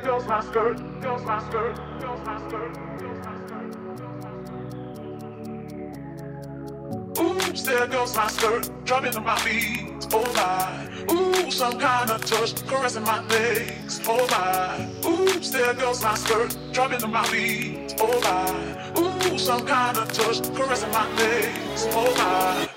it fills my skirt, fills my skirt, fills my my skirt. Oops, there goes my skirt, dropping on my feet, oh my. Ooh, some kind of touch, caressing my legs, oh my. Oops, there goes my skirt, dropping on my feet, oh my. Ooh, some kind of touch, caressing my legs, oh my.